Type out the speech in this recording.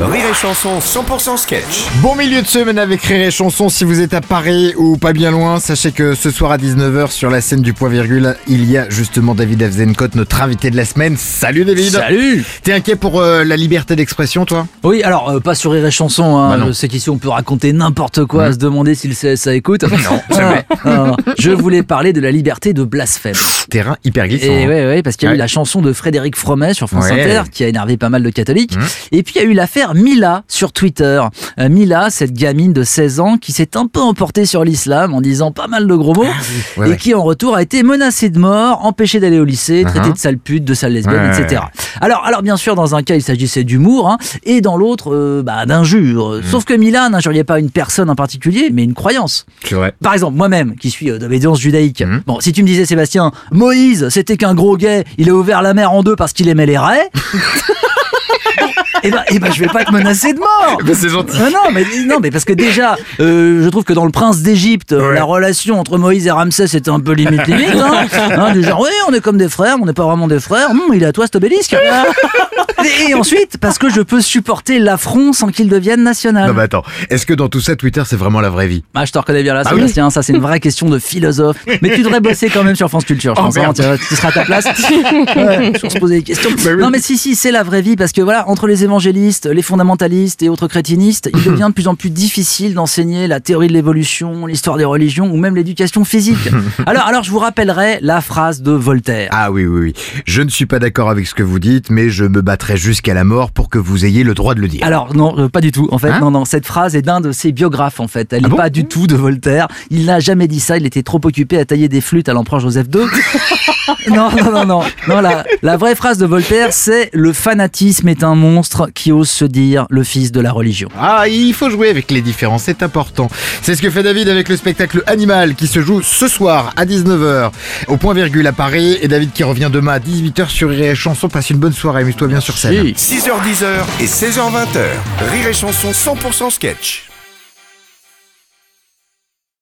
Rire et Chanson 100% sketch. Bon milieu de semaine avec Rire et Chanson. Si vous êtes à Paris ou pas bien loin, sachez que ce soir à 19h sur la scène du point virgule, il y a justement David Afzenkot, notre invité de la semaine. Salut David Salut T'es inquiet pour euh, la liberté d'expression toi? Oui, alors, euh, pas sur Rire et Chanson, hein. Bah non. je sais qu'ici on peut raconter n'importe quoi, à se demander si le CSA écoute. Non, jamais. Je voulais parler de la liberté de blasphème. Terrain hyper glissant. Et hein. ouais, ouais, parce qu'il y a Ouais. eu la chanson de Frédéric Fromet sur France Ouais. Inter, qui a énervé pas mal de catholiques. Mmh. Et puis il y a eu l'affaire Mila sur Twitter. Euh, Mila, cette gamine de 16 ans qui s'est un peu emportée sur l'islam en disant pas mal de gros mots, Ah et qui en retour a été menacée de mort, empêchée d'aller au lycée, traitée Uh-huh. de sale pute, de sale lesbienne, etc. Alors, alors bien sûr, dans un cas, il s'agissait d'humour, hein, et dans l'autre, euh, bah, d'injure. Mmh. Sauf que Mila n'injuriait pas une personne en particulier, mais une croyance. Vrai. Par exemple, moi-même, qui suis euh, d'obédience judaïque, Mhm. bon, si tu me disais, Sébastien, Moïse, c'était qu'un gros gay, il a ouvert la mer en deux parce qu'il aimait les raies, et ben, eh ben, je vais pas te menacer de mort c'est gentil. non, non, mais, non, mais parce que déjà, euh, je trouve que dans le Prince d'Égypte, euh, Ouais. la relation entre Moïse et Ramsès était un peu limite limite. Hein, Hein, du genre, oui, on est comme des frères, mais on n'est pas vraiment des frères. Hum, il est à toi cet obélisque. et, ensuite, parce que je peux supporter l'affront sans qu'il devienne national. Non bah attends, est-ce que dans tout ça Twitter c'est vraiment la vraie vie? Ah, je te reconnais bien là, Ah oui? Sébastien. Ça, c'est une vraie question de philosophe. Mais tu devrais bosser quand même sur France Culture. Je Oh, pense, hein, tu, tu seras à ta place. Ouais, se poser des questions. Bah oui. Non, mais si, si, c'est la vraie vie parce que voilà, entre les évangélistes, les fondamentalistes et autres crétinistes, il devient de plus en plus difficile d'enseigner la théorie de l'évolution, l'histoire des religions ou même l'éducation physique. Alors, alors, je vous rappellerai la phrase de Voltaire. Ah oui oui oui. Je ne suis pas d'accord avec ce que vous dites, mais je me battrai jusqu'à la mort pour que vous ayez le droit de le dire. Alors non, euh, pas du tout. En fait, Hein non, non. Cette phrase est d'un de ses biographes. En fait, elle Ah n'est bon pas du tout de Voltaire. Il n'a jamais dit ça. Il était trop occupé à tailler des flûtes à l'empereur Joseph II. non, non, non, non. Non, la, la vraie phrase de Voltaire, c'est le fanatisme est un monstre qui ose se dire le fils de la religion. Ah, il faut jouer avec les différences, c'est important. C'est ce que fait David avec le spectacle Animal qui se joue ce soir à 19h au point virgule à Paris et David qui revient demain à 18h sur Rire et Chanson. Passe une bonne soirée, amuse-toi bien sur scène. Si. 6h10 et 16h20. Rire et Chanson 100% sketch.